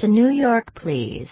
To New York, please.